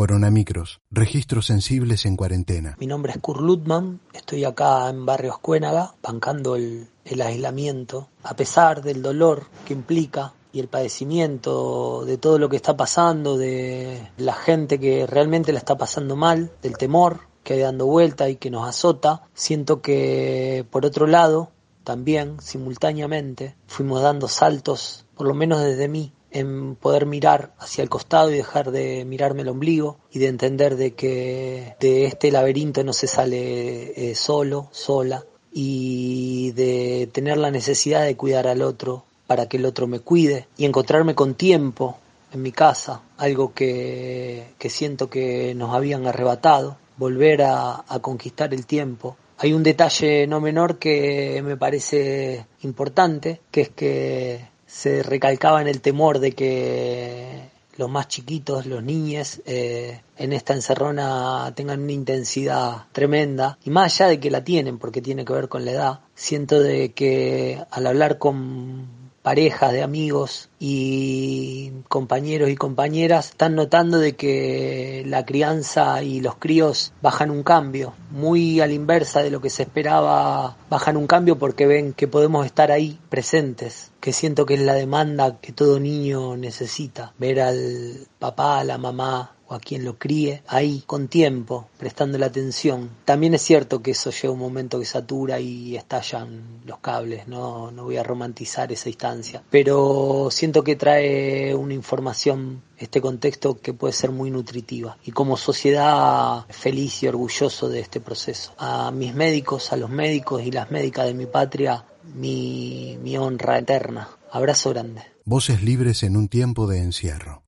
Coronamicros, registros sensibles en cuarentena. Mi nombre es Kurt Lutman, estoy acá en Barrio Escuénaga, bancando el, el aislamiento, a pesar del dolor que implica y el padecimiento de todo lo que está pasando, de la gente que realmente la está pasando mal, del temor que hay dando vuelta y que nos azota, siento que por otro lado, también simultáneamente, fuimos dando saltos, por lo menos desde mí, en poder mirar hacia el costado y dejar de mirarme el ombligo y de entender de que de este laberinto no se sale eh, solo, sola y de tener la necesidad de cuidar al otro para que el otro me cuide y encontrarme con tiempo en mi casa, algo que, que siento que nos habían arrebatado, volver a, a conquistar el tiempo. Hay un detalle no menor que me parece importante, que es que se recalcaba en el temor de que los más chiquitos, los niños, eh, en esta encerrona tengan una intensidad tremenda. Y más allá de que la tienen, porque tiene que ver con la edad, siento de que al hablar con parejas de amigos y compañeros y compañeras están notando de que la crianza y los críos bajan un cambio, muy a la inversa de lo que se esperaba, bajan un cambio porque ven que podemos estar ahí presentes, que siento que es la demanda que todo niño necesita, ver al papá, a la mamá, o a quien lo críe ahí con tiempo, prestando la atención. También es cierto que eso llega un momento que satura y estallan los cables, no, no voy a romantizar esa instancia, pero siento que trae una información este contexto que puede ser muy nutritiva y como sociedad feliz y orgulloso de este proceso. A mis médicos, a los médicos y las médicas de mi patria, mi, mi honra eterna. Abrazo grande. Voces libres en un tiempo de encierro.